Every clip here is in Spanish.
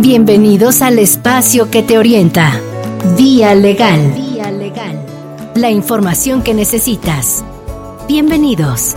Bienvenidos al espacio que te orienta. Vía Legal. Vía Legal. La información que necesitas. Bienvenidos.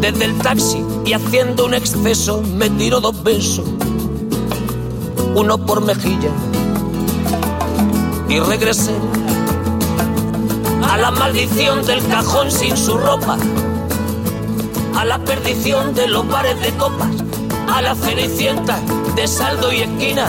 Desde el taxi y haciendo un exceso me tiró dos besos, uno por mejilla. Y regresé a la maldición del cajón sin su ropa, a la perdición de los bares de copas, a la cenicienta de saldo y esquina.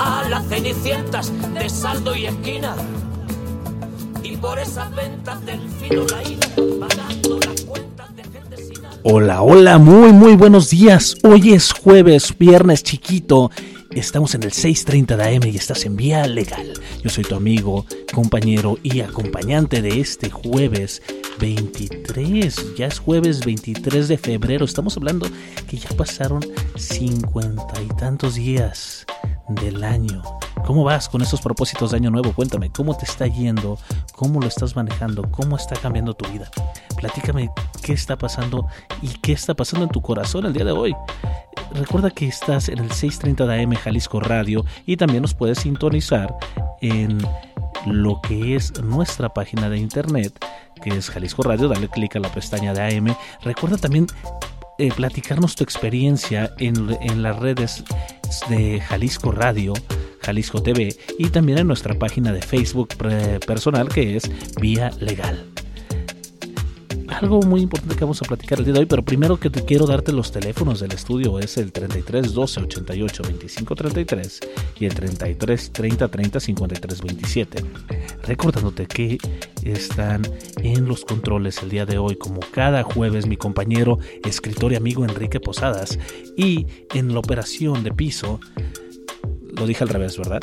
a las cenicientas de saldo y esquina, y por esas ventas del fino laína, pagando las cuentas de gente sin. Hola, hola, muy, muy buenos días. Hoy es jueves, viernes chiquito. Estamos en el 630 de AM y estás en Vía Legal. Yo soy tu amigo, compañero y acompañante de este jueves 23. Ya es jueves 23 de febrero. Estamos hablando que ya pasaron cincuenta y tantos días del año. ¿Cómo vas con esos propósitos de año nuevo? Cuéntame, ¿cómo te está yendo? ¿Cómo lo estás manejando? ¿Cómo está cambiando tu vida? Platícame qué está pasando y qué está pasando en tu corazón el día de hoy. Recuerda que estás en el 630 de AM Jalisco Radio y también nos puedes sintonizar en lo que es nuestra página de internet, que es Jalisco Radio. Dale clic a la pestaña de AM. Recuerda también eh, platicarnos tu experiencia en, en las redes de Jalisco Radio, Jalisco TV y también en nuestra página de Facebook personal que es Vía Legal algo muy importante que vamos a platicar el día de hoy, pero primero que te quiero darte los teléfonos del estudio es el 33 12 88 25 33 y el 33 30 30 53 27. Recordándote que están en los controles el día de hoy, como cada jueves, mi compañero, escritor y amigo Enrique Posadas, y en la operación de piso, lo dije al revés, ¿verdad?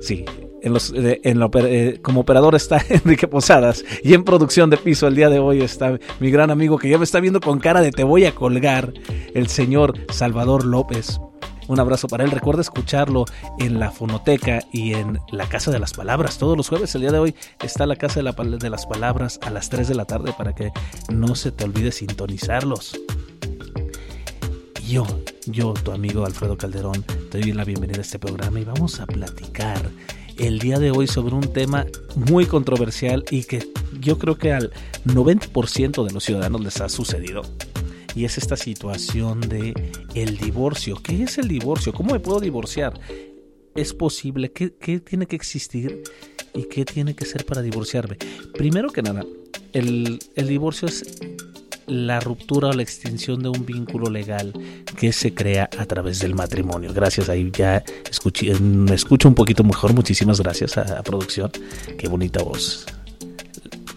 Sí, en los, en eh, como operador está Enrique Posadas y en producción de piso el día de hoy está mi gran amigo que ya me está viendo con cara de te voy a colgar, el señor Salvador López. Un abrazo para él. Recuerda escucharlo en la fonoteca y en la Casa de las Palabras. Todos los jueves, el día de hoy, está la Casa de, de las Palabras a las 3 de la tarde para que no se te olvide sintonizarlos. Yo, yo, tu amigo Alfredo Calderón, te doy la bienvenida a este programa y vamos a platicar el día de hoy sobre un tema muy controversial y que yo creo que al 90% de los ciudadanos les ha sucedido. Y es esta situación de el divorcio. ¿Qué es el divorcio? ¿Cómo me puedo divorciar? ¿Es posible? ¿Qué, qué tiene que existir? ¿Y qué tiene que ser para divorciarme? Primero que nada, el, el divorcio es la ruptura o la extinción de un vínculo legal que se crea a través del matrimonio. Gracias, ahí ya escuché, me escucho un poquito mejor. Muchísimas gracias a, producción. Qué bonita voz.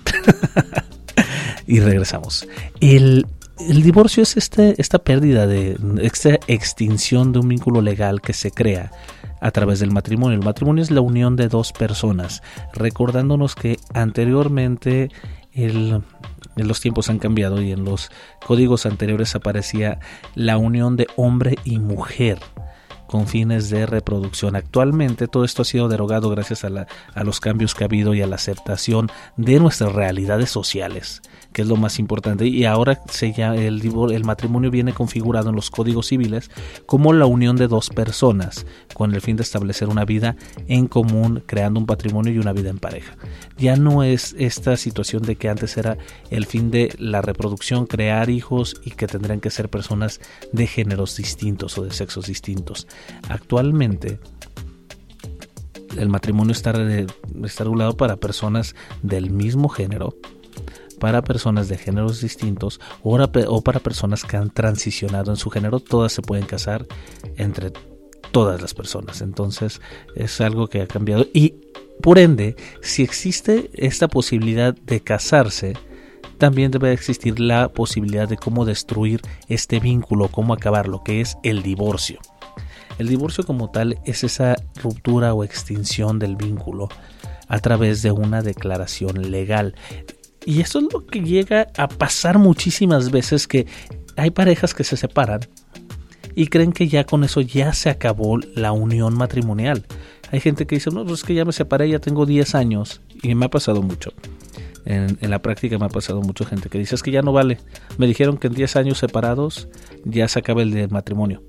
y regresamos. El, el divorcio es este, esta pérdida de esta extinción de un vínculo legal que se crea a través del matrimonio. El matrimonio es la unión de dos personas, recordándonos que anteriormente el, los tiempos han cambiado y en los códigos anteriores aparecía la unión de hombre y mujer con fines de reproducción. Actualmente todo esto ha sido derogado gracias a, a, los cambios que ha habido y a la aceptación de nuestras realidades sociales que es lo más importante. Y ahora se el, el matrimonio viene configurado en los códigos civiles como la unión de dos personas, con el fin de establecer una vida en común, creando un patrimonio y una vida en pareja. Ya no es esta situación de que antes era el fin de la reproducción, crear hijos y que tendrían que ser personas de géneros distintos o de sexos distintos. Actualmente, el matrimonio está, está regulado para personas del mismo género para personas de géneros distintos o para personas que han transicionado en su género, todas se pueden casar entre todas las personas. Entonces es algo que ha cambiado y por ende, si existe esta posibilidad de casarse, también debe existir la posibilidad de cómo destruir este vínculo, cómo acabar lo que es el divorcio. El divorcio como tal es esa ruptura o extinción del vínculo a través de una declaración legal. Y eso es lo que llega a pasar muchísimas veces que hay parejas que se separan y creen que ya con eso ya se acabó la unión matrimonial. Hay gente que dice, no, pues es que ya me separé, ya tengo 10 años y me ha pasado mucho. En, en, la práctica me ha pasado mucha gente que dice, es que ya no vale. Me dijeron que en 10 años separados ya se acaba el matrimonio.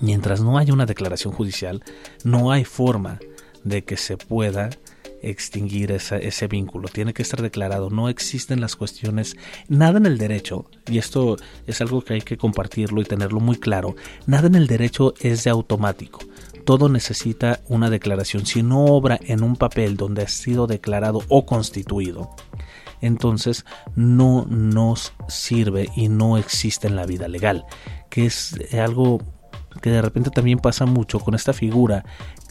Mientras no haya una declaración judicial, no hay forma de que se pueda extinguir ese vínculo, tiene que estar declarado, no existen las cuestiones, nada en el derecho, y esto es algo que hay que compartirlo y tenerlo muy claro, nada en el derecho es de automático, todo necesita una declaración, si no obra en un papel donde ha sido declarado o constituido, entonces no nos sirve y no existe en la vida legal, que es algo que de repente también pasa mucho con esta figura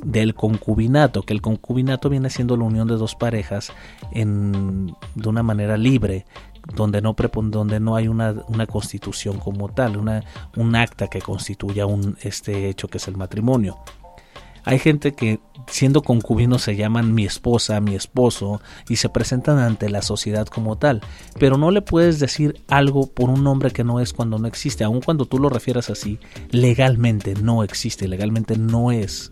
del concubinato, que el concubinato viene siendo la unión de dos parejas en, de una manera libre, donde no, donde no hay una, una constitución como tal, una, un acta que constituya un, este hecho que es el matrimonio. Hay gente que siendo concubinos se llaman mi esposa, mi esposo y se presentan ante la sociedad como tal, pero no le puedes decir algo por un nombre que no es cuando no existe, aun cuando tú lo refieras así, legalmente no existe, legalmente no es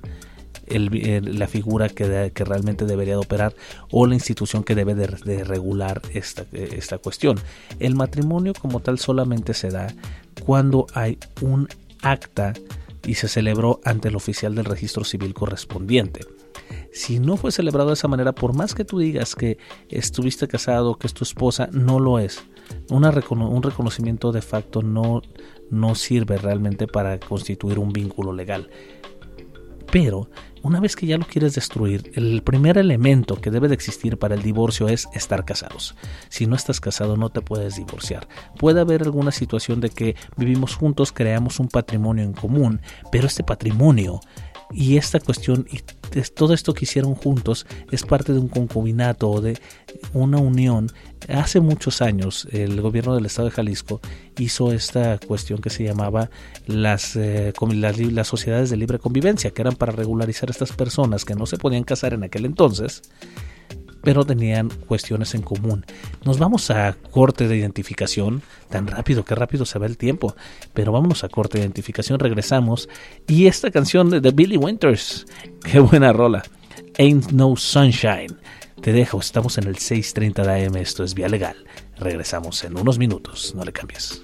la figura que, realmente debería de operar o la institución que debe de, regular esta cuestión. El matrimonio como tal solamente se da cuando hay un acta y se celebró ante el oficial del registro civil correspondiente. Si no fue celebrado de esa manera, por más que tú digas que estuviste casado, que es tu esposa, no lo es. un reconocimiento de facto no, no sirve realmente para constituir un vínculo legal. Pero una vez que ya lo quieres destruir, el primer elemento que debe de existir para el divorcio es estar casados. Si no estás casado no te puedes divorciar. Puede haber alguna situación de que vivimos juntos, creamos un patrimonio en común, pero este patrimonio y esta cuestión y todo esto que hicieron juntos es parte de un concubinato o de una unión. Hace muchos años el gobierno del estado de Jalisco hizo esta cuestión que se llamaba las, eh, las, las sociedades de libre convivencia, que eran para regularizar a estas personas que no se podían casar en aquel entonces pero tenían cuestiones en común. Nos vamos a corte de identificación, tan rápido, que rápido se va el tiempo, pero vámonos a corte de identificación, regresamos y esta canción de Billy Winters, qué buena rola, Ain't No Sunshine. Te dejo, estamos en el 6:30 de AM, esto es Vía Legal. Regresamos en unos minutos, no le cambies.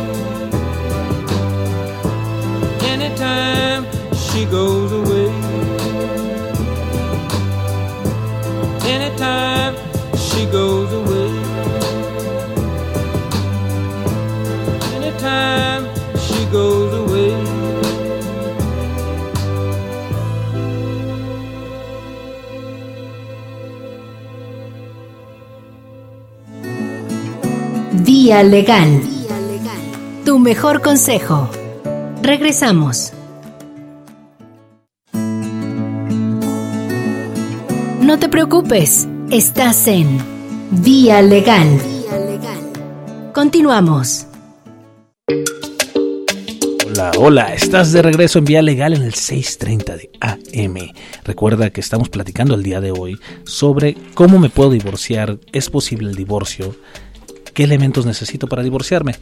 Anytime she goes away. Anytime she goes away. Anytime she goes away. Vía Legal. Tu mejor consejo. Regresamos. No te preocupes, estás en Vía Legal. Continuamos. Hola, hola, estás de regreso en Vía Legal en el 630 de AM. Recuerda que estamos platicando el día de hoy sobre cómo me puedo divorciar, es posible el divorcio, qué elementos necesito para divorciarme.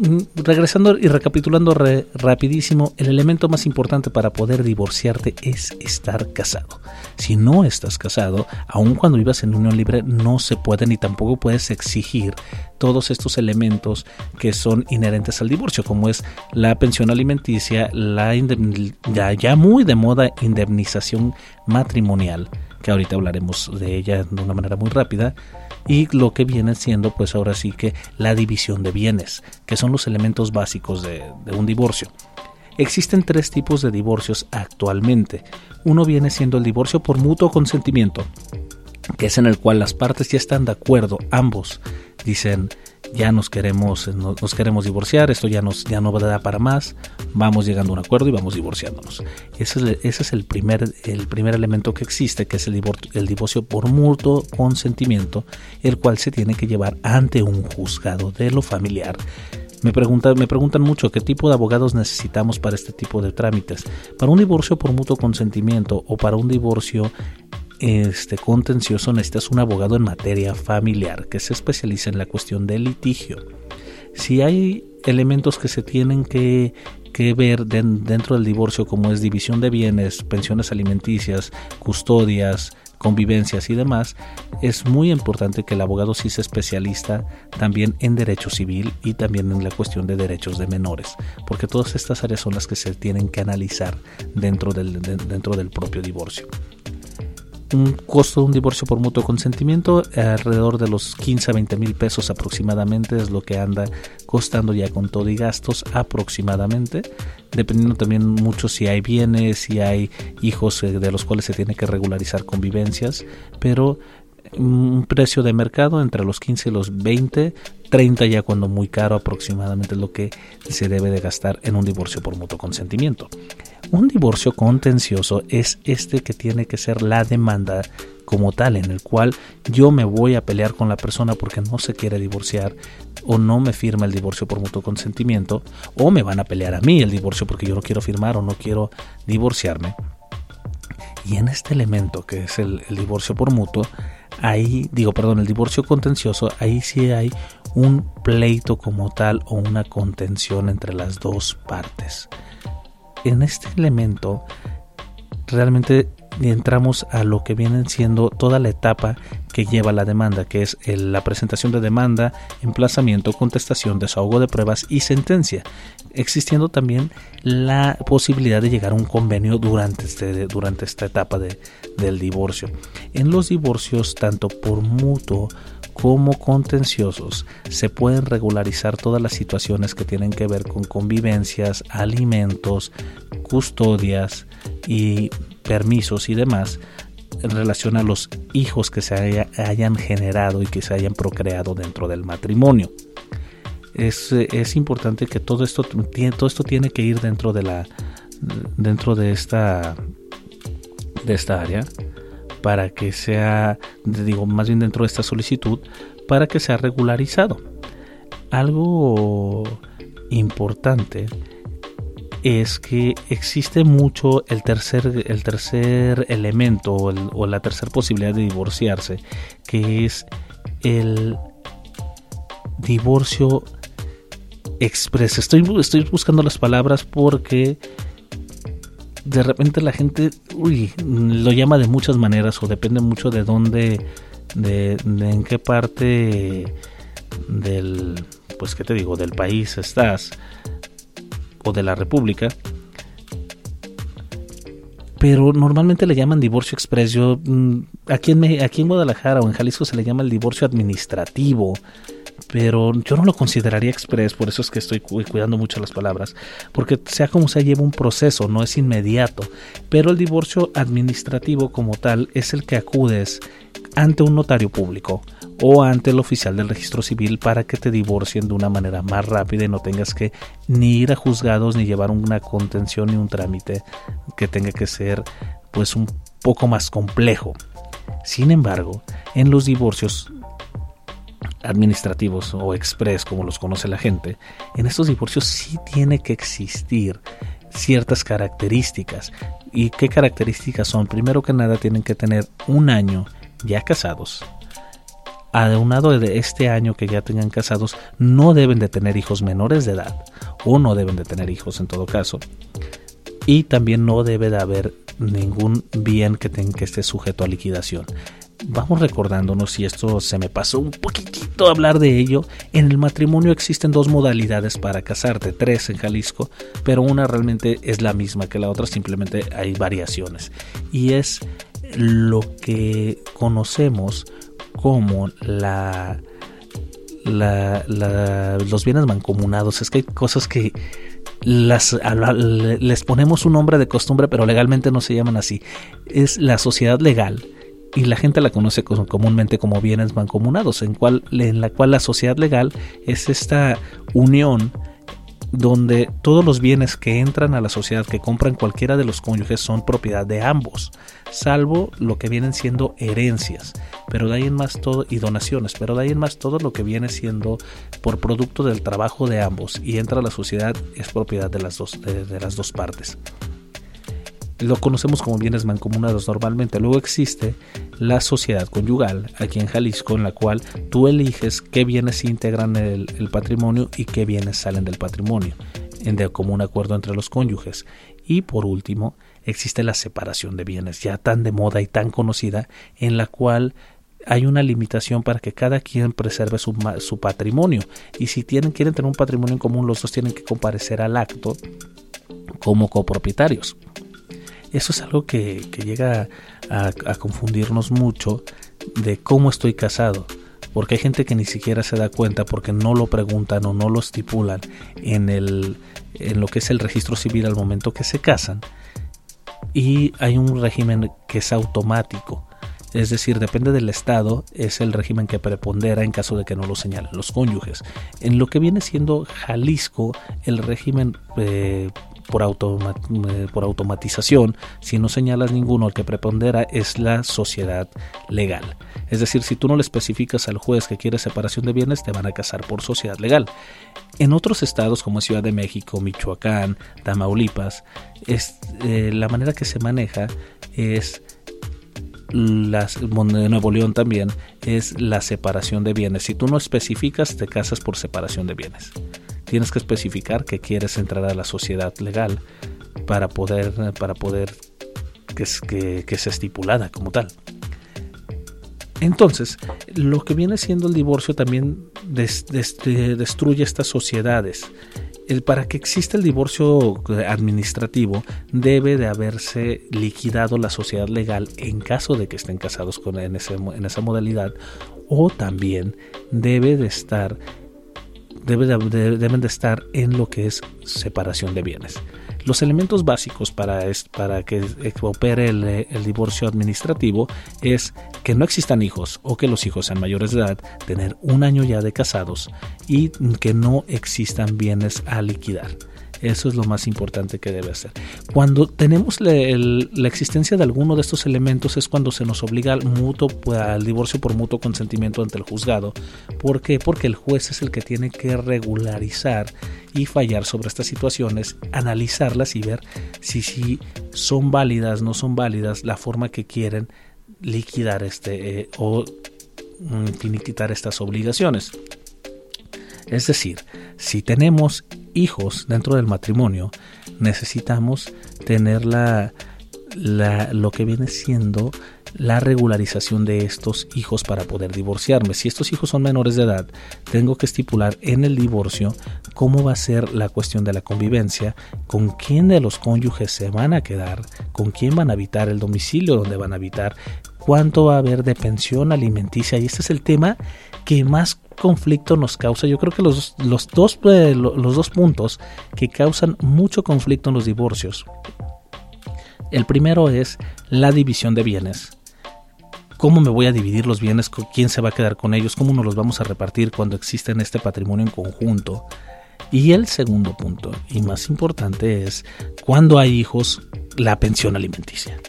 Mm, regresando y recapitulando rapidísimo, el elemento más importante para poder divorciarte es estar casado. Si no estás casado, aun cuando vivas en unión libre, no se puede ni tampoco puedes exigir todos estos elementos que son inherentes al divorcio, como es la pensión alimenticia, la ya, ya muy de moda indemnización matrimonial, que ahorita hablaremos de ella de una manera muy rápida y lo que viene siendo pues ahora sí que la división de bienes, que son los elementos básicos de, un divorcio. Existen tres tipos de divorcios actualmente. Uno viene siendo el divorcio por mutuo consentimiento, que es en el cual las partes ya están de acuerdo, ambos dicen ya nos queremos nos, queremos divorciar, esto ya nos ya no da para más, vamos llegando a un acuerdo y vamos divorciándonos. Ese es, ese es el primer el primer elemento que existe, que es el divorcio, el divorcio por mutuo consentimiento, el cual se tiene que llevar ante un juzgado de lo familiar me, pregunta, me preguntan mucho qué tipo de abogados necesitamos para este tipo de trámites. Para un divorcio por mutuo consentimiento o para un divorcio este contencioso necesitas un abogado en materia familiar que se especialice en la cuestión del litigio. Si hay elementos que se tienen que, que ver dentro del divorcio como es división de bienes, pensiones alimenticias, custodias, convivencias y demás, es muy importante que el abogado sí sea especialista también en derecho civil y también en la cuestión de derechos de menores, porque todas estas áreas son las que se tienen que analizar dentro del, dentro del propio divorcio un costo de un divorcio por mutuo consentimiento alrededor de los 15 a 20 mil pesos aproximadamente es lo que anda costando ya con todo y gastos aproximadamente dependiendo también mucho si hay bienes si hay hijos eh, de los cuales se tiene que regularizar convivencias pero un precio de mercado entre los 15 y los 20 30 ya cuando muy caro aproximadamente es lo que se debe de gastar en un divorcio por mutuo consentimiento. Un divorcio contencioso es este que tiene que ser la demanda como tal, en el cual yo me voy a pelear con la persona porque no se quiere divorciar o no me firma el divorcio por mutuo consentimiento o me van a pelear a mí el divorcio porque yo no quiero firmar o no quiero divorciarme. Y en este elemento que es el, el divorcio por mutuo, ahí digo, perdón, el divorcio contencioso, ahí sí hay un pleito como tal o una contención entre las dos partes. En este elemento realmente entramos a lo que vienen siendo toda la etapa que lleva la demanda, que es la presentación de demanda, emplazamiento, contestación, desahogo de pruebas y sentencia, existiendo también la posibilidad de llegar a un convenio durante, este, durante esta etapa de, del divorcio. En los divorcios, tanto por mutuo como contenciosos se pueden regularizar todas las situaciones que tienen que ver con convivencias, alimentos, custodias y permisos y demás en relación a los hijos que se hayan generado y que se hayan procreado dentro del matrimonio. Es, es, importante que todo esto, todo esto tiene que ir dentro de la dentro de esta de esta área para que sea, digo, más bien dentro de esta solicitud, para que sea regularizado. Algo importante es que existe mucho el tercer, el tercer elemento o, la tercera posibilidad de divorciarse, que es el divorcio express. Estoy, estoy buscando las palabras porque de repente la gente lo llama de muchas maneras o depende mucho de dónde, de, en qué parte del, pues qué te digo, del país estás o de la república. Pero normalmente le llaman divorcio express. Yo, mm, aquí, en, aquí en Guadalajara o en Jalisco se le llama el divorcio administrativo pero yo no lo consideraría express, por eso es que estoy cuidando mucho las palabras, porque sea como sea lleva un proceso, no es inmediato, pero el divorcio administrativo como tal es el que acudes ante un notario público o ante el oficial del registro civil para que te divorcien de una manera más rápida y no tengas que ni ir a juzgados ni llevar una contención ni un trámite que tenga que ser pues un poco más complejo. Sin embargo, en los divorcios administrativos o express, como los conoce la gente, en estos divorcios sí tiene que existir ciertas características. ¿Y qué características son? Primero que nada tienen que tener un año ya casados. Aunado de este año que ya tengan casados, no deben de tener hijos menores de edad o no deben de tener hijos en todo caso. Y también no debe de haber ningún bien que, tenga, que esté sujeto a liquidación vamos recordándonos, y esto se me pasó un poquitito hablar de ello, en el matrimonio existen dos modalidades para casarte, tres en Jalisco, pero una realmente es la misma que la otra, simplemente hay variaciones. Y es lo que conocemos como la, la, los bienes mancomunados. Es que hay cosas que las, les ponemos un nombre de costumbre, pero legalmente no se llaman así. Es la sociedad legal y la gente la conoce comúnmente como bienes mancomunados, en, cual, en la cual la sociedad legal es esta unión donde todos los bienes que entran a la sociedad que compran cualquiera de los cónyuges son propiedad de ambos, salvo lo que vienen siendo herencias, pero de ahí en más todo y donaciones, pero de ahí en más todo lo que viene siendo por producto del trabajo de ambos y entra a la sociedad es propiedad de las dos de las dos partes lo conocemos como bienes mancomunados normalmente. Luego existe la sociedad conyugal aquí en Jalisco, en la cual tú eliges qué bienes integran el, patrimonio y qué bienes salen del patrimonio, en de acuerdo entre los cónyuges. Y por último, existe la separación de bienes, ya tan de moda y tan conocida, en la cual hay una limitación para que cada quien preserve su, su patrimonio. Y si tienen, quieren tener un patrimonio en común, los dos tienen que comparecer al acto como copropietarios. Eso es algo que, llega a, confundirnos mucho de cómo estoy casado porque hay gente que ni siquiera se da cuenta porque no lo preguntan o no lo estipulan en, el, en lo que es el registro civil al momento que se casan. Y hay un régimen que es automático. Es decir, depende del Estado, es el régimen que prepondera en caso de que no lo señalen los cónyuges. En lo que viene siendo Jalisco, el régimen eh, por, eh, por automatización, si no señalas ninguno, el que prepondera es la sociedad legal. Es decir, si tú no le especificas al juez que quiere separación de bienes, te van a casar por sociedad legal. En otros estados como Ciudad de México, Michoacán, Tamaulipas, es, eh, la manera que se maneja es las, Nuevo León también es la separación de bienes. Si tú no especificas, te casas por separación de bienes tienes que especificar que quieres entrar a la sociedad legal para poder, para poder que, que, que sea estipulada como tal. Entonces, lo que viene siendo el divorcio también destruye estas sociedades. El, para que exista el divorcio administrativo debe de haberse liquidado la sociedad legal en caso de que estén casados con, en, en esa modalidad o también debe de estar deben de estar en lo que es separación de bienes. Los elementos básicos para, para que opere el, el, divorcio administrativo es que no existan hijos o que los hijos sean mayores de edad, tener un año ya de casados y que no existan bienes a liquidar. Eso es lo más importante que debe hacer. Cuando tenemos la, existencia de alguno de estos elementos es cuando se nos obliga al, mutuo, al divorcio por mutuo consentimiento ante el juzgado. ¿Por qué? Porque el juez es el que tiene que regularizar y fallar sobre estas situaciones, analizarlas y ver si, si son válidas, no son válidas, la forma que quieren liquidar este eh, o mm, finiquitar estas obligaciones. Es decir, si tenemos hijos dentro del matrimonio, necesitamos tener la, lo que viene siendo la regularización de estos hijos para poder divorciarme. Si estos hijos son menores de edad, tengo que estipular en el divorcio cómo va a ser la cuestión de la convivencia, con quién de los cónyuges se van a quedar, con quién van a habitar, el domicilio donde van a habitar, cuánto va a haber de pensión alimenticia. Y este es el tema que más conflicto nos causa. Yo creo que los, los, dos, eh, los dos puntos que causan mucho conflicto en los divorcios. El primero es la división de bienes. ¿Cómo me voy a dividir los bienes? ¿Quién se va a quedar con ellos? ¿Cómo nos los vamos a repartir cuando existe este patrimonio en conjunto? Y el segundo punto, y más importante, es cuando hay hijos, la pensión alimenticia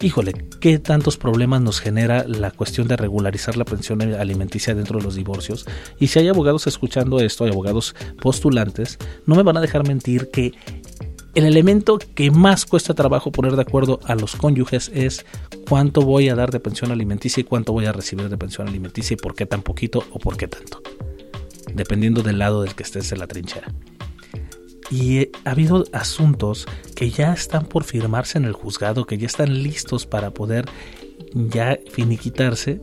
híjole, ¿qué tantos problemas nos genera la cuestión de regularizar la pensión alimenticia dentro de los divorcios? Y si hay abogados escuchando esto, hay abogados postulantes, no me van a dejar mentir que el elemento que más cuesta trabajo poner de acuerdo a los cónyuges es cuánto voy a dar de pensión alimenticia y cuánto voy a recibir de pensión alimenticia y por qué tan poquito o por qué tanto, dependiendo del lado del que estés en la trinchera. Y ha habido asuntos que ya están por firmarse en el juzgado, que ya están listos para poder ya finiquitarse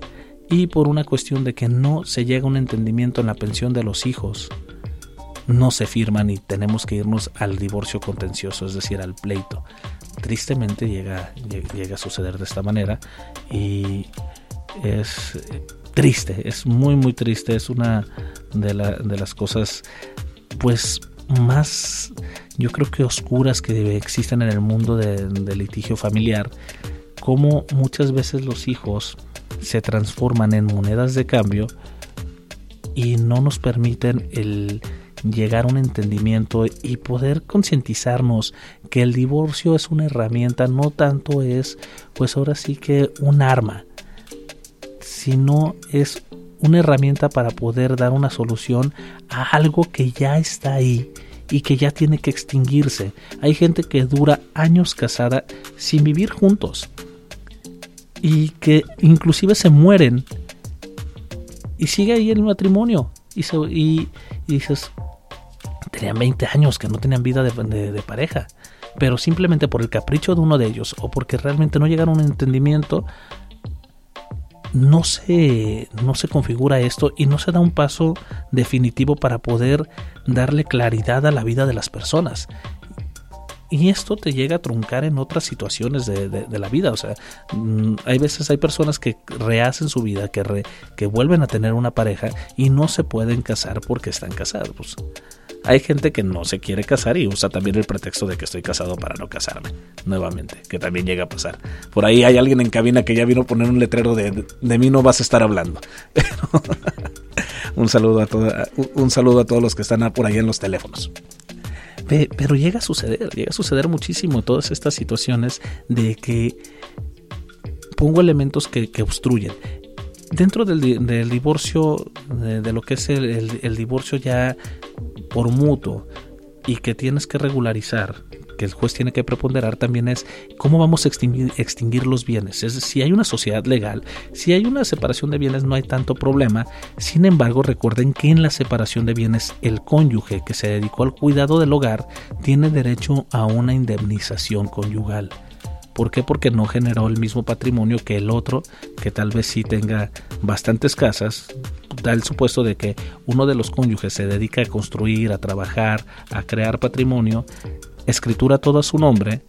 y por una cuestión de que no se llega a un entendimiento en la pensión de los hijos, no se firman y tenemos que irnos al divorcio contencioso, es decir, al pleito. Tristemente llega, llega a suceder de esta manera y es triste, es muy muy triste, es una de, de las cosas pues más yo creo que oscuras que existen en el mundo del litigio familiar, como muchas veces los hijos se transforman en monedas de cambio y no nos permiten el llegar a un entendimiento y poder concientizarnos que el divorcio es una herramienta, no tanto es, pues ahora sí que un arma, sino es una herramienta para poder dar una solución a algo que ya está ahí y que ya tiene que extinguirse. Hay gente que dura años casada sin vivir juntos y que inclusive se mueren y sigue ahí el matrimonio y, y, dices, tenían 20 años que no tenían vida de, pareja, pero simplemente por el capricho de uno de ellos o porque realmente no llegaron a un entendimiento, no se, no se configura esto y no se da un paso definitivo para poder darle claridad a la vida de las personas. Y esto te llega a truncar en otras situaciones de, la vida. O sea, mm, hay veces hay personas que rehacen su vida, que, que vuelven a tener una pareja y no se pueden casar porque están casados. Hay gente que no se quiere casar y usa también el pretexto de que estoy casado para no casarme. Nuevamente, que también llega a pasar. Por ahí hay alguien en cabina que ya vino a poner un letrero de de mí no vas a estar hablando. un saludo a un saludo a todos los que están por ahí en los teléfonos. Pero llega a suceder, llega a suceder muchísimo todas estas situaciones de que pongo elementos que, obstruyen dentro del, divorcio, de, lo que es el, divorcio ya por mutuo y que tienes que regularizar, que el juez tiene que preponderar también es cómo vamos a extinguir, los bienes. Es si hay una sociedad legal, si hay una separación de bienes no hay tanto problema. Sin embargo, recuerden que en la separación de bienes el cónyuge que se dedicó al cuidado del hogar tiene derecho a una indemnización conyugal. ¿Por qué? Porque no generó el mismo patrimonio que el otro, que tal vez sí tenga bastantes casas. Da el supuesto de que uno de los cónyuges se dedica a construir, a trabajar, a crear patrimonio, escritura todo a su nombre,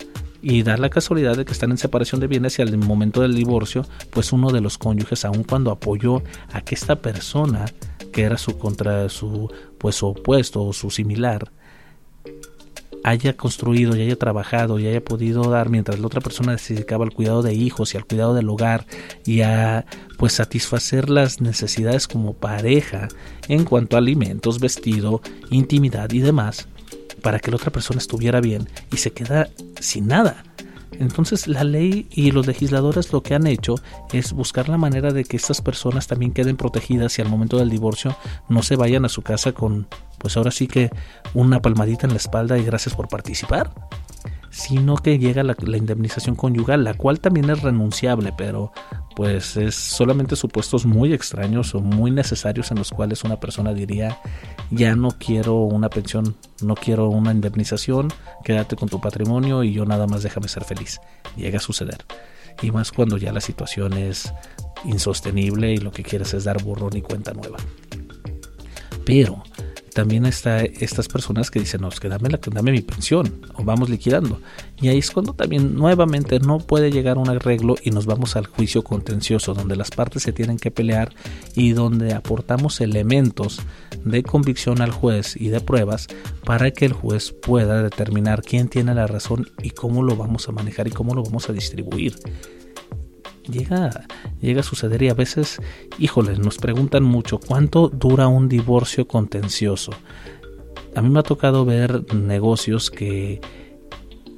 y da la casualidad de que están en separación de bienes y al momento del divorcio, pues uno de los cónyuges, aun cuando apoyó a que esta persona, que era su contra su pues opuesto o su similar, haya construido y haya trabajado y haya podido dar mientras la otra persona se dedicaba al cuidado de hijos y al cuidado del hogar y a pues satisfacer las necesidades como pareja en cuanto a alimentos, vestido, intimidad y demás para que la otra persona estuviera bien y se queda sin nada. Entonces la ley y los legisladores lo que han hecho es buscar la manera de que estas personas también queden protegidas y al momento del divorcio no se vayan a su casa con, pues ahora sí que una palmadita en la espalda y gracias por participar sino que llega la, indemnización conyugal, la cual también es renunciable, pero pues es solamente supuestos muy extraños o muy necesarios en los cuales una persona diría ya no quiero una pensión, no quiero una indemnización, quédate con tu patrimonio y yo nada más déjame ser feliz. Llega a suceder. Y más cuando ya la situación es insostenible y lo que quieres es dar borrón y cuenta nueva. Pero también está estas personas que dicen, no, que dame, la, dame mi pensión o vamos liquidando. Y ahí es cuando también nuevamente no puede llegar un arreglo y nos vamos al juicio contencioso, donde las partes se tienen que pelear y donde aportamos elementos de convicción al juez y de pruebas para que el juez pueda determinar quién tiene la razón y cómo lo vamos a manejar y cómo lo vamos a distribuir llega, llega a suceder y a veces, híjole, nos preguntan mucho cuánto dura un divorcio contencioso. A mí me ha tocado ver negocios que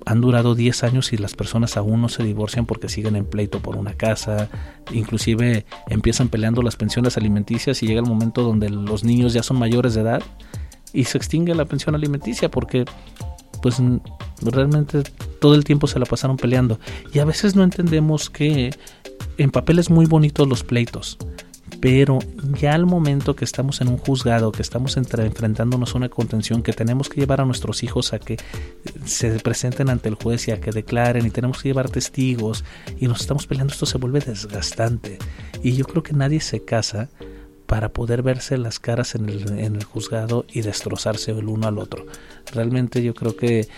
han durado 10 años y las personas aún no se divorcian porque siguen en pleito por una casa, inclusive empiezan peleando las pensiones alimenticias y llega el momento donde los niños ya son mayores de edad y se extingue la pensión alimenticia porque pues realmente todo el tiempo se la pasaron peleando. Y a veces no entendemos que en papel es muy bonito los pleitos, pero ya al momento que estamos en un juzgado, que estamos enfrentándonos a una contención, que tenemos que llevar a nuestros hijos a que se presenten ante el juez y a que declaren y tenemos que llevar testigos y nos estamos peleando, esto se vuelve desgastante. Y yo creo que nadie se casa para poder verse las caras en el, en el juzgado y destrozarse el uno al otro. Realmente yo creo que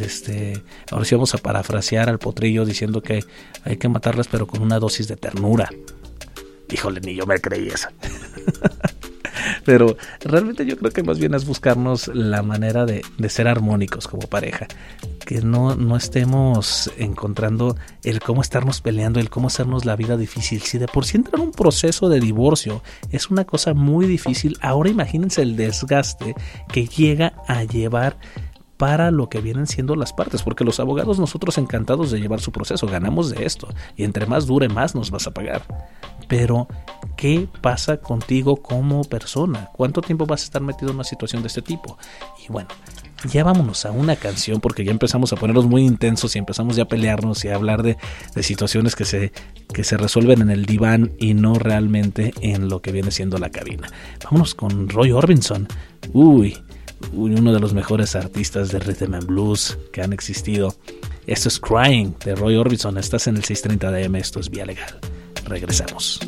este, ahora sí vamos a parafrasear al potrillo diciendo que hay que matarlas pero con una dosis de ternura. Híjole, ni yo me creí esa. Pero realmente yo creo que más bien es buscarnos la manera de, ser armónicos como pareja. Que no, no estemos encontrando el cómo estarnos peleando, el cómo hacernos la vida difícil. Si de por sí entrar en un proceso de divorcio es una cosa muy difícil, ahora imagínense el desgaste que llega a llevar para lo que vienen siendo las partes, porque los abogados nosotros encantados de llevar su proceso, ganamos de esto, y entre más dure, más nos vas a pagar. Pero, ¿qué pasa contigo como persona? ¿Cuánto tiempo vas a estar metido en una situación de este tipo? Y bueno, ya vámonos a una canción porque ya empezamos a ponernos muy intensos y empezamos ya a pelearnos y a hablar de, de, situaciones que se, que se resuelven en el diván y no realmente en lo que viene siendo la cabina. Vámonos con Roy Orbison. Uy, uno de los mejores artistas de rhythm and blues que han existido. Esto es Crying de Roy Orbison. Estás en el 630 DM. Esto es Vía Legal. Regresamos.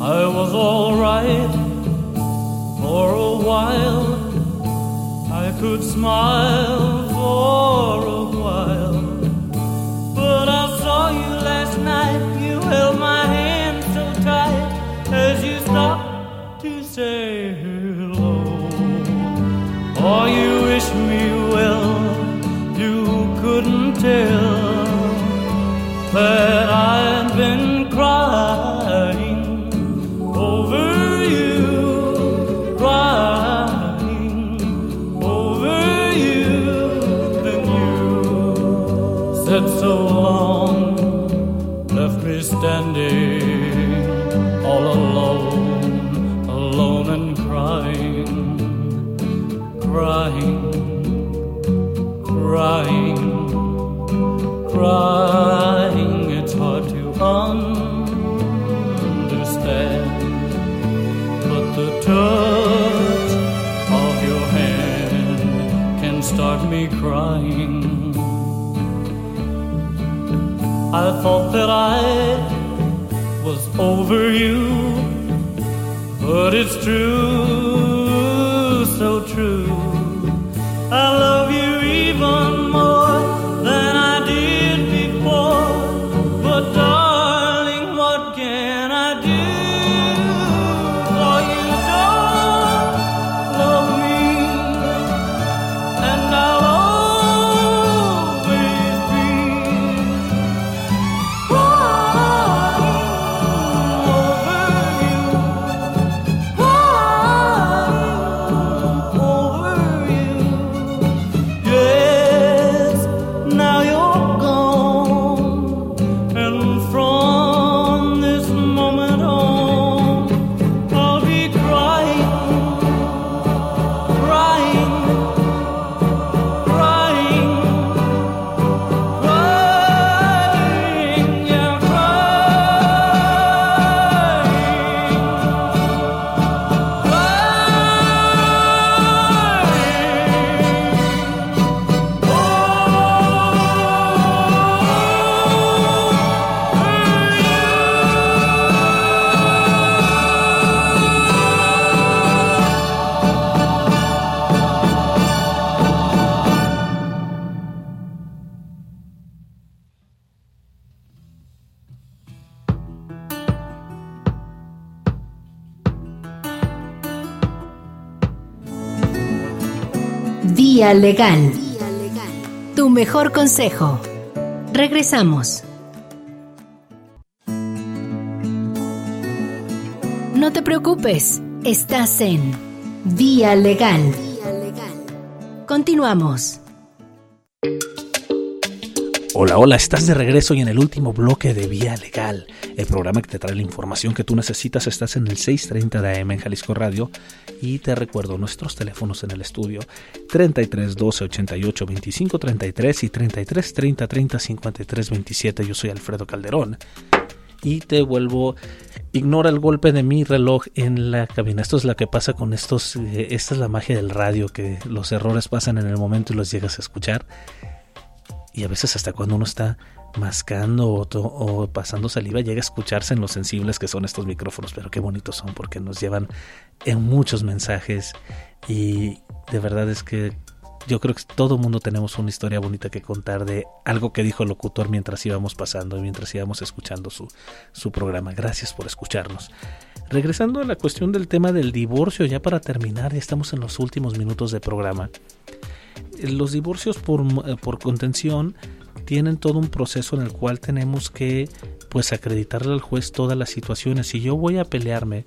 I was alright for a while. I could smile for a Legal. Tu mejor consejo. Regresamos. No te preocupes, estás en Vía Legal. Continuamos. Hola, hola, estás de regreso y en el último bloque de Vía Legal, el programa que te trae la información que tú necesitas. Estás en el 6:30 de AM en Jalisco Radio y te recuerdo nuestros teléfonos en el estudio 33 12 88 25 33 y 33 30 30 53 27. Yo soy Alfredo Calderón y te vuelvo. Ignora el golpe de mi reloj en la cabina. Esto es lo que pasa con estos. eh, esta es la magia del radio, que los errores pasan en el momento y los llegas a escuchar y a veces hasta cuando uno está mascando o, o pasando saliva llega a escucharse en lo sensibles que son estos micrófonos, pero qué bonitos son porque nos llevan en muchos mensajes y de verdad es que yo creo que todo mundo tenemos una historia bonita que contar de algo que dijo el locutor mientras íbamos pasando y mientras íbamos escuchando su, su programa. Gracias por escucharnos. Regresando a la cuestión del tema del divorcio, ya para terminar, ya estamos en los últimos minutos del programa. Los divorcios por, por contención tienen todo un proceso en el cual tenemos que pues acreditarle al juez todas las situaciones. Si yo voy a pelearme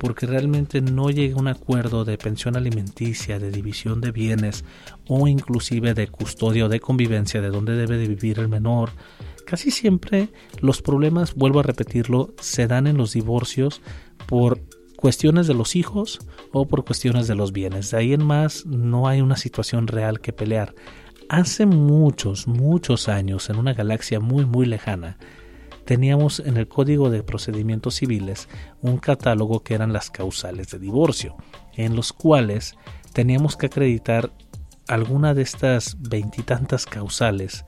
porque realmente no llega a un acuerdo de pensión alimenticia, de división de bienes o inclusive de custodia o de convivencia de dónde debe de vivir el menor, casi siempre los problemas, vuelvo a repetirlo, se dan en los divorcios por cuestiones de los hijos o por cuestiones de los bienes. De ahí en más no hay una situación real que pelear. Hace muchos, muchos años, en una galaxia muy, muy lejana, teníamos en el Código de Procedimientos Civiles un catálogo que eran las causales de divorcio, en los cuales teníamos que acreditar alguna de estas veintitantas causales,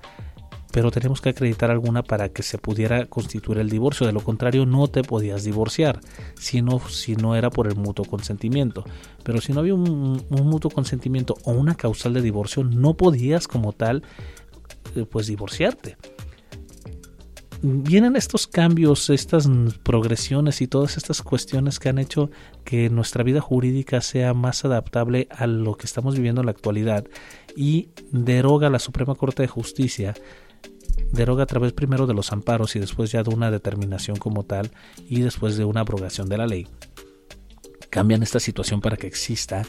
pero teníamos que acreditar alguna para que se pudiera constituir el divorcio, de lo contrario no te podías divorciar, si no, si no era por el mutuo consentimiento. Pero si no había un, un mutuo consentimiento o una causal de divorcio, no podías como tal eh, pues divorciarte vienen estos cambios, estas progresiones y todas estas cuestiones que han hecho que nuestra vida jurídica sea más adaptable a lo que estamos viviendo en la actualidad y deroga la Suprema Corte de Justicia deroga a través primero de los amparos y después ya de una determinación como tal y después de una abrogación de la ley. Cambian esta situación para que exista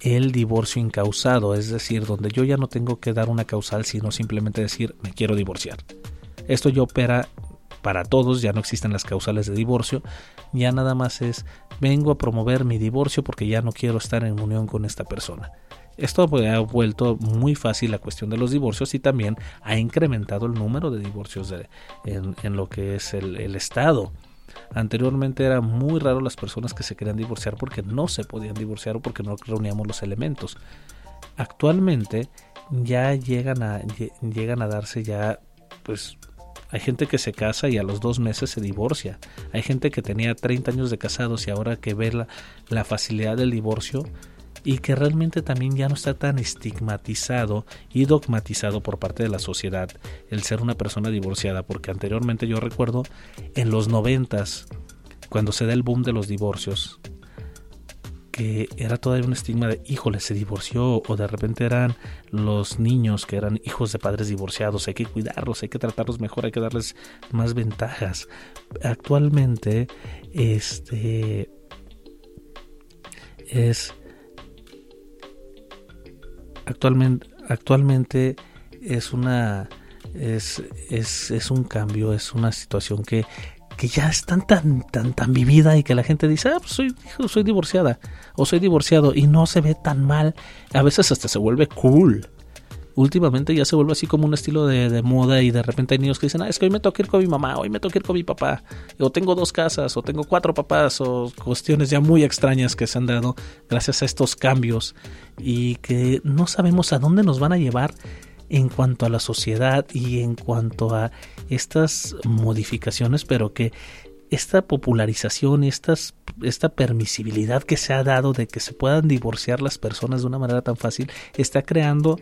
el divorcio incausado, es decir, donde yo ya no tengo que dar una causal, sino simplemente decir me quiero divorciar. Esto ya opera para todos, ya no existen las causales de divorcio, ya nada más es vengo a promover mi divorcio porque ya no quiero estar en unión con esta persona. Esto ha vuelto muy fácil la cuestión de los divorcios y también ha incrementado el número de divorcios en, lo que es el, el Estado. Anteriormente era muy raro las personas que se querían divorciar porque no se podían divorciar o porque no reuníamos los elementos. Actualmente ya llegan a, llegan a darse ya pues hay gente que se casa y a los dos meses se divorcia. Hay gente que tenía 30 años de casados y ahora que ve la, facilidad del divorcio y que realmente también ya no está tan estigmatizado y dogmatizado por parte de la sociedad el ser una persona divorciada, porque anteriormente yo recuerdo en los noventas, cuando se da el boom de los divorcios, que era todavía un estigma de, híjole, se divorció, o de repente eran los niños que eran hijos de padres divorciados, hay que cuidarlos, hay que tratarlos mejor, hay que darles más ventajas. Actualmente, este es actualmente actualmente es una es, es, es un cambio, es una situación que que ya es tan, tan, tan, tan vivida y que la gente dice, ah, pues soy, soy divorciada o soy divorciado y no se ve tan mal. A veces hasta se vuelve cool. Últimamente ya se vuelve así como un estilo de, moda y de repente hay niños que dicen, ah, es que hoy me toca ir con mi mamá, hoy me toca ir con mi papá, o tengo dos casas, o tengo cuatro papás, o cuestiones ya muy extrañas que se han dado gracias a estos cambios. Y que no sabemos a dónde nos van a llevar en cuanto a la sociedad y en cuanto a estas modificaciones, pero que esta popularización estas, esta permisibilidad que se ha dado de que se puedan divorciar las personas de una manera tan fácil está creando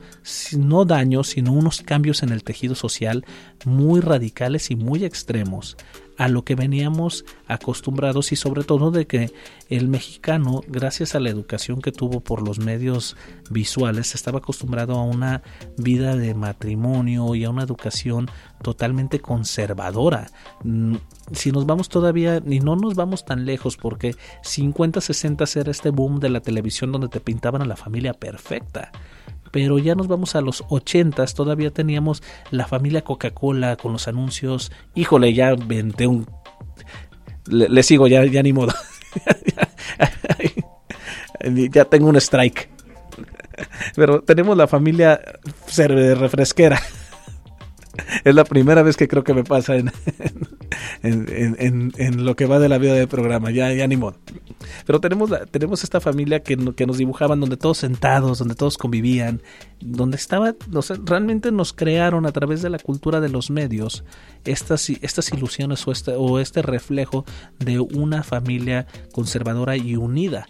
no daños, sino unos cambios en el tejido social muy radicales y muy extremos a lo que veníamos acostumbrados y sobre todo de que el mexicano, gracias a la educación que tuvo por los medios visuales, estaba acostumbrado a una vida de matrimonio y a una educación totalmente conservadora. Mm, si nos vamos todavía, y no nos vamos tan lejos, porque 50, 60 era este boom de la televisión donde te pintaban a la familia perfecta pero ya nos vamos a los ochentas, todavía teníamos la familia Coca-Cola con los anuncios, híjole, ya venté un... Le, sigo, ya, ya ni modo. ya tengo un strike. Pero tenemos la familia refresquera. Es la primera vez que creo que me pasa en, en, lo que va de la vida del programa, ya, ya ni modo. Pero tenemos, tenemos esta familia que, que nos dibujaban donde todos sentados, donde todos convivían, donde estaba, realmente nos crearon a través de la cultura de los medios estas, estas ilusiones o este, o este reflejo de una familia conservadora y unida.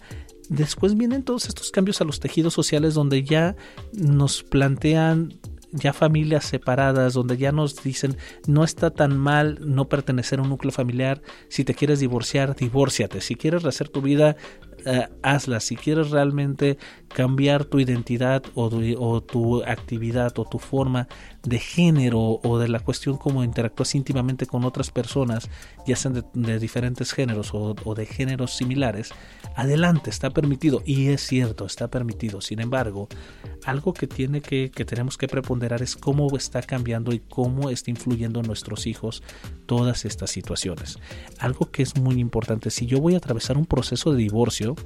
Después vienen todos estos cambios a los tejidos sociales donde ya nos plantean ya familias separadas, donde ya nos dicen no está tan mal no pertenecer a un núcleo familiar, si te quieres divorciar, divórciate, si quieres rehacer tu vida, eh, hazla. Si quieres realmente cambiar tu identidad o tu, actividad o tu forma de género o de la cuestión como interactúas íntimamente con otras personas, ya sean de, diferentes géneros o, de géneros similares, adelante, está permitido. Y es cierto, está permitido. Sin embargo, algo que tiene que, que tenemos que preponderar es cómo está cambiando y cómo está influyendo en nuestros hijos todas estas situaciones. Algo que es muy importante, si yo voy a atravesar un proceso de divorcio,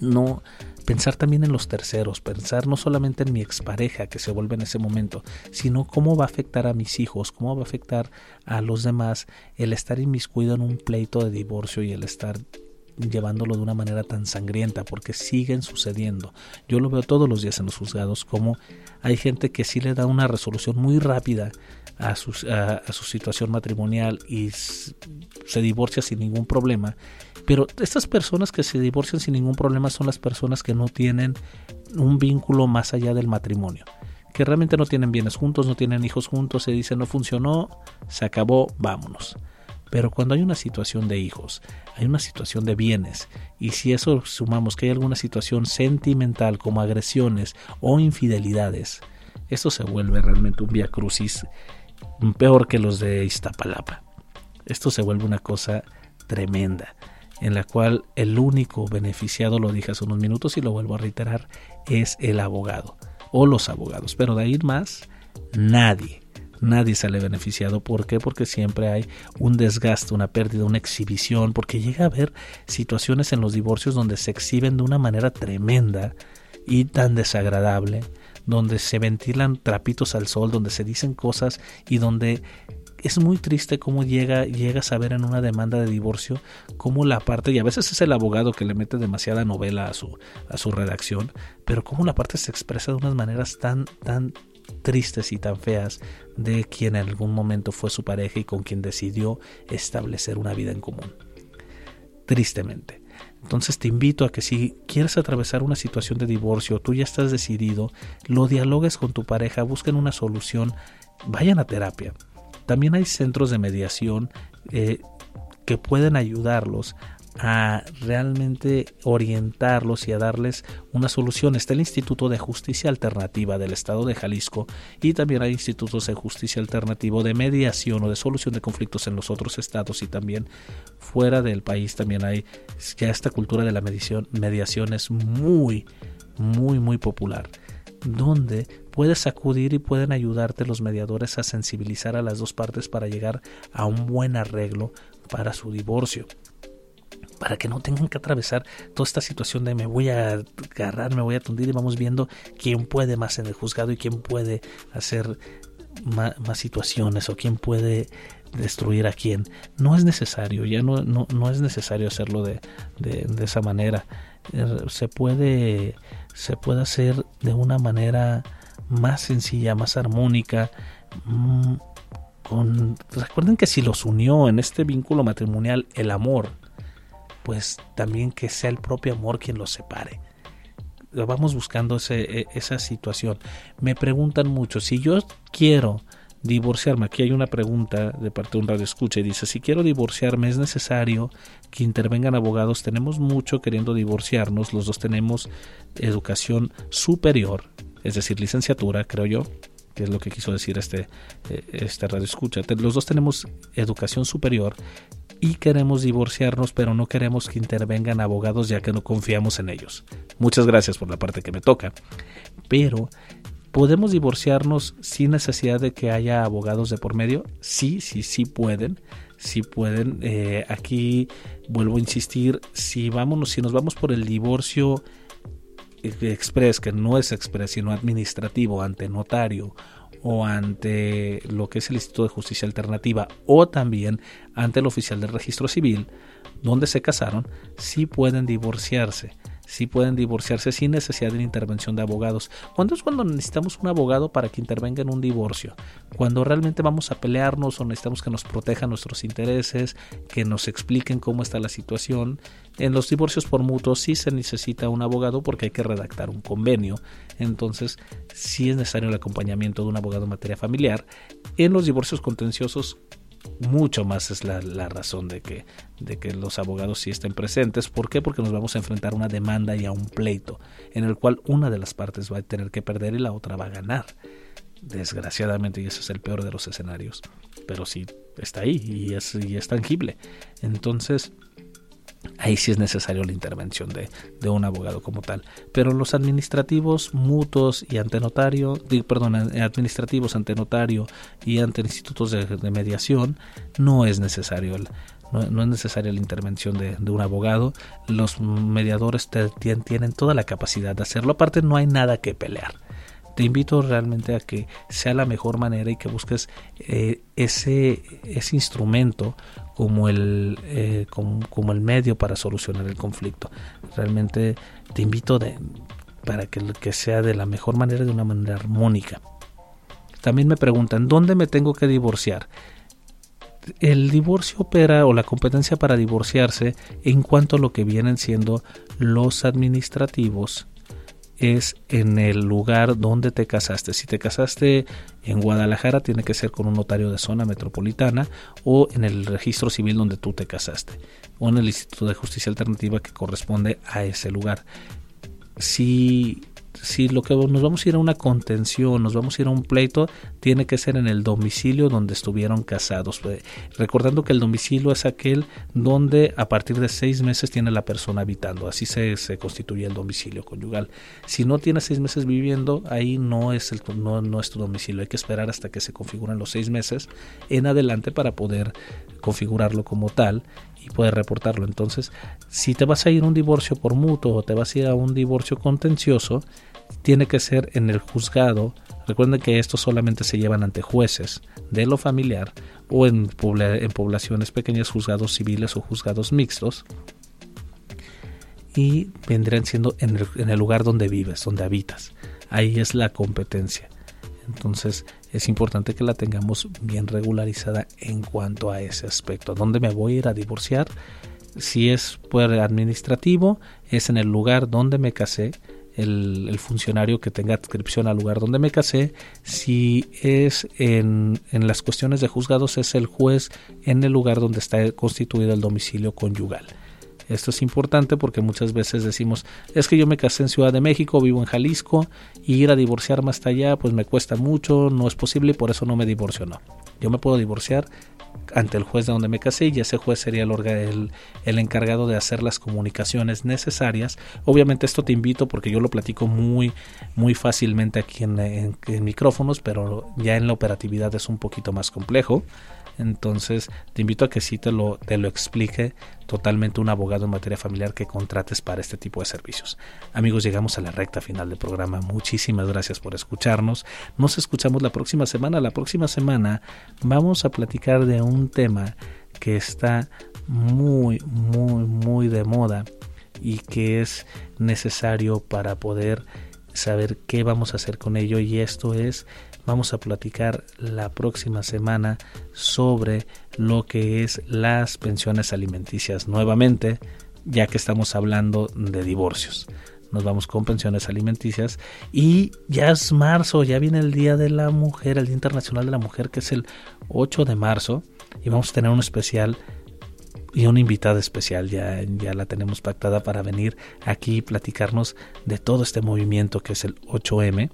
no pensar también en los terceros, pensar no solamente en mi expareja que se vuelve en ese momento, sino cómo va a afectar a mis hijos, cómo va a afectar a los demás el estar inmiscuido en un pleito de divorcio y el estar llevándolo de una manera tan sangrienta, porque siguen sucediendo. Yo lo veo todos los días en los juzgados, como hay gente que sí le da una resolución muy rápida a su, a su situación matrimonial y se divorcia sin ningún problema pero estas personas que se divorcian sin ningún problema son las personas que no tienen un vínculo más allá del matrimonio. Que realmente no tienen bienes juntos, no tienen hijos juntos, se dice no funcionó, se acabó, vámonos. Pero cuando hay una situación de hijos, hay una situación de bienes, y si eso sumamos que hay alguna situación sentimental como agresiones o infidelidades, esto se vuelve realmente un via crucis peor que los de Iztapalapa. Esto se vuelve una cosa tremenda en la cual el único beneficiado, lo dije hace unos minutos y lo vuelvo a reiterar, es el abogado o los abogados. Pero de ahí más, nadie, nadie sale beneficiado. ¿Por qué? Porque siempre hay un desgaste, una pérdida, una exhibición, porque llega a haber situaciones en los divorcios donde se exhiben de una manera tremenda y tan desagradable donde se ventilan trapitos al sol, donde se dicen cosas y donde es muy triste cómo llega, llega a saber en una demanda de divorcio cómo la parte, y a veces es el abogado que le mete demasiada novela a su, a su redacción, pero cómo la parte se expresa de unas maneras tan, tan tristes y tan feas de quien en algún momento fue su pareja y con quien decidió establecer una vida en común. Tristemente. Entonces te invito a que si quieres atravesar una situación de divorcio, tú ya estás decidido, lo dialogues con tu pareja, busquen una solución, vayan a terapia. También hay centros de mediación eh, que pueden ayudarlos a realmente orientarlos y a darles una solución. Está el Instituto de Justicia Alternativa del Estado de Jalisco y también hay institutos de justicia alternativo de mediación o de solución de conflictos en los otros estados y también fuera del país también hay ya esta cultura de la mediación, mediación es muy muy muy popular donde puedes acudir y pueden ayudarte los mediadores a sensibilizar a las dos partes para llegar a un buen arreglo para su divorcio para que no tengan que atravesar toda esta situación de me voy a agarrar, me voy a tundir y vamos viendo quién puede más en el juzgado y quién puede hacer más, situaciones o quién puede destruir a quién. No es necesario, ya no, no, no es necesario hacerlo de, de, esa manera. Eh, se puede se puede hacer de una manera más sencilla, más armónica. Mm, con, recuerden que si los unió en este vínculo matrimonial el amor, pues también que sea el propio amor quien los separe. Vamos buscando ese, e, esa situación. Me preguntan mucho, si yo quiero divorciarme, aquí hay una pregunta de parte de un radio escucha y dice, si quiero divorciarme es necesario que intervengan abogados, tenemos mucho queriendo divorciarnos, los dos tenemos educación superior, es decir, licenciatura, creo yo, que es lo que quiso decir este, eh, este radio escucha, los dos tenemos educación superior y queremos divorciarnos, pero no queremos que intervengan abogados ya que no confiamos en ellos. Muchas gracias por la parte que me toca. Pero ¿Podemos divorciarnos sin necesidad de que haya abogados de por medio? Sí, sí, sí pueden. Sí pueden. Eh, aquí vuelvo a insistir, si, vámonos, si nos vamos por el divorcio express, que no es express, sino administrativo, ante notario o ante lo que es el Instituto de Justicia Alternativa o también ante el oficial del registro civil, donde se casaron, sí pueden divorciarse sí pueden divorciarse sin necesidad de intervención de abogados. ¿Cuándo es cuando necesitamos un abogado para que intervenga en un divorcio? Cuando realmente vamos a pelearnos o necesitamos que nos protejan nuestros intereses, que nos expliquen cómo está la situación. En los divorcios por mutuos sí se necesita un abogado porque hay que redactar un convenio. Entonces sí es necesario el acompañamiento de un abogado en materia familiar. En los divorcios contenciosos mucho más es la, razón de que, de que los abogados sí estén presentes. ¿Por qué? Porque nos vamos a enfrentar a una demanda y a un pleito en el cual una de las partes va a tener que perder y la otra va a ganar. Desgraciadamente, y ese es el peor de los escenarios. Pero sí está ahí y es, y es tangible. Entonces, ahí sí es necesario la intervención de, un abogado como tal. Pero los administrativos mutuos y ante notario, perdón, administrativos ante notario y ante institutos de, mediación, no es necesario no, es necesaria la intervención de, un abogado. Los mediadores tienen toda la capacidad de hacerlo. Aparte, no hay nada que pelear. Te invito realmente a que sea la mejor manera y que busques eh, ese, ese instrumento como el, eh, como, el medio para solucionar el conflicto. Realmente te invito de, para que, que sea de la mejor manera, de una manera armónica. También me preguntan, ¿dónde me tengo que divorciar? el divorcio opera o la competencia para divorciarse en cuanto a lo que vienen siendo los administrativos es en el lugar donde te casaste. Si te casaste en Guadalajara, tiene que ser con un notario de zona metropolitana o en el registro civil donde tú te casaste o en el Instituto de Justicia Alternativa que corresponde a ese lugar. Si si lo que nos vamos a ir a una contención, nos vamos a ir a un pleito, tiene que ser en el domicilio donde estuvieron casados. Eh, recordando que el domicilio es aquel donde a partir de seis meses tiene la persona habitando. Así se, constituye el domicilio conyugal. Si no tiene seis meses viviendo, ahí no es, el, no, no es tu domicilio. Hay que esperar hasta que se configuren los seis meses en adelante para poder configurarlo como tal y poder reportarlo. Entonces, si te vas a ir a un divorcio por mutuo o te vas a ir a un divorcio contencioso, tiene que ser en el juzgado. Recuerden que estos solamente se llevan ante jueces de lo familiar o en, poblaciones pequeñas juzgados civiles o juzgados mixtos. Y vendrían siendo en el lugar donde vives, donde habitas. Ahí es la competencia. Entonces es importante que la tengamos bien regularizada en cuanto a ese aspecto. ¿Dónde me voy a ir a divorciar? Si es por administrativo, es en el lugar donde me casé, el, funcionario que tenga adscripción al lugar donde me casé. Si es en, en las cuestiones de juzgados, es el juez en el lugar donde está constituido el domicilio conyugal. Esto es importante porque muchas veces decimos, es que yo me casé en Ciudad de México, vivo en Jalisco, y ir a divorciarme hasta allá pues me cuesta mucho, no es posible y por eso no me divorcio, no. Yo me puedo divorciar ante el juez de donde me casé y ese juez sería el, el, el, encargado de hacer las comunicaciones necesarias. Obviamente esto te invito porque yo lo platico muy, muy fácilmente aquí en, en micrófonos, pero ya en la operatividad es un poquito más complejo. Entonces te invito a que sí te lo, te lo explique totalmente un abogado en materia familiar que contrates para este tipo de servicios. Amigos, llegamos a la recta final del programa. Muchísimas gracias por escucharnos. Nos escuchamos la próxima semana. La próxima semana vamos a platicar de un tema que está muy, muy, muy de moda y que es necesario para poder saber qué vamos a hacer con ello y esto es vamos a platicar la próxima semana sobre lo que es las pensiones alimenticias nuevamente, ya que estamos hablando de divorcios. Nos vamos con pensiones alimenticias y ya es marzo, ya viene el Día de la Mujer, el Día Internacional de la Mujer, que es el 8 de marzo, y vamos a tener un especial y una invitada especial ya, ya la tenemos pactada para venir aquí y platicarnos de todo este movimiento que es el 8M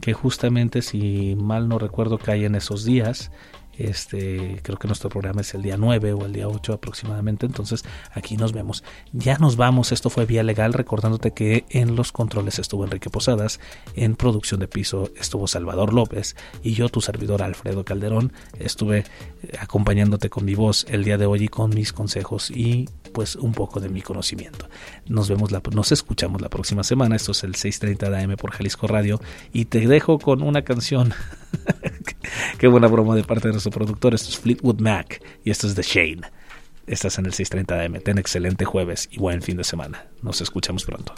que justamente si mal no recuerdo cae en esos días este, creo que nuestro programa es el día 9 o el día 8 aproximadamente. Entonces, aquí nos vemos. Ya nos vamos. Esto fue Vía Legal. Recordándote que en los controles estuvo Enrique Posadas. En producción de piso estuvo Salvador López. Y yo, tu servidor Alfredo Calderón, estuve acompañándote con mi voz el día de hoy y con mis consejos y pues un poco de mi conocimiento. Nos vemos, la, nos escuchamos la próxima semana. Esto es el 6:30 de AM por Jalisco Radio. Y te dejo con una canción. Qué buena broma de parte de nuestro productor. Esto es Fleetwood Mac y esto es The Shane. Estás en el 630 AM. Ten excelente jueves y buen fin de semana. Nos escuchamos pronto.